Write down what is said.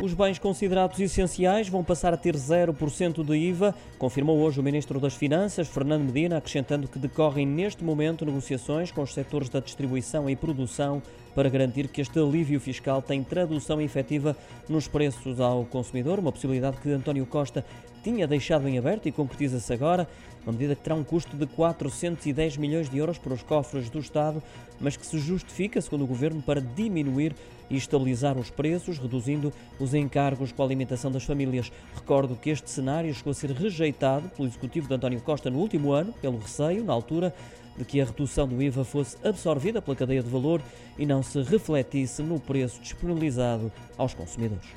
Os bens considerados essenciais vão passar a ter 0% de IVA, confirmou hoje o Ministro das Finanças, Fernando Medina, acrescentando que decorrem neste momento negociações com os setores da distribuição e produção para garantir que este alívio fiscal tem tradução efetiva nos preços ao consumidor, uma possibilidade que António Costa tinha deixado em aberto e concretiza-se agora, uma medida que terá um custo de 410 milhões de euros para os cofres do Estado, mas que se justifica, segundo o Governo, para diminuir e estabilizar os preços, reduzindo os encargos com a alimentação das famílias. Recordo que este cenário chegou a ser rejeitado pelo Executivo de António Costa no último ano, pelo receio, na altura, de que a redução do IVA fosse absorvida pela cadeia de valor e não se refletisse no preço disponibilizado aos consumidores.